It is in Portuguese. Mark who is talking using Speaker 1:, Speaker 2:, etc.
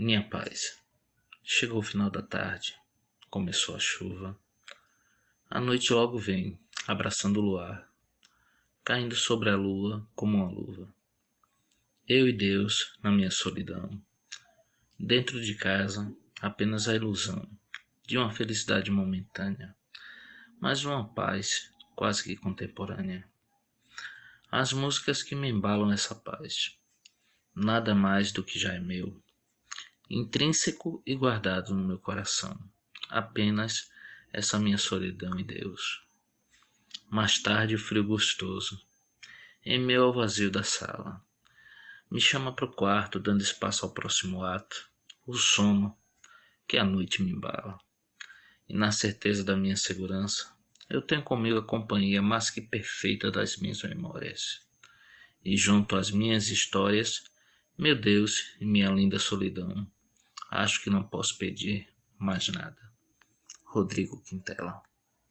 Speaker 1: Minha paz. Chegou o final da tarde, começou a chuva. A noite logo vem, abraçando o luar, caindo sobre a lua como uma luva. Eu e Deus na minha solidão. Dentro de casa, apenas a ilusão de uma felicidade momentânea, mas uma paz quase que contemporânea. As músicas que me embalam essa paz, nada mais do que já é meu intrínseco e guardado no meu coração, apenas essa minha solidão e Deus. Mais tarde, o frio gostoso, em meio ao vazio da sala, me chama para o quarto, dando espaço ao próximo ato, o sono que a noite me embala. E na certeza da minha segurança, eu tenho comigo a companhia mais que perfeita das minhas memórias. E junto às minhas histórias, meu Deus e minha linda solidão, Acho que não posso pedir mais nada. Rodrigo Quintela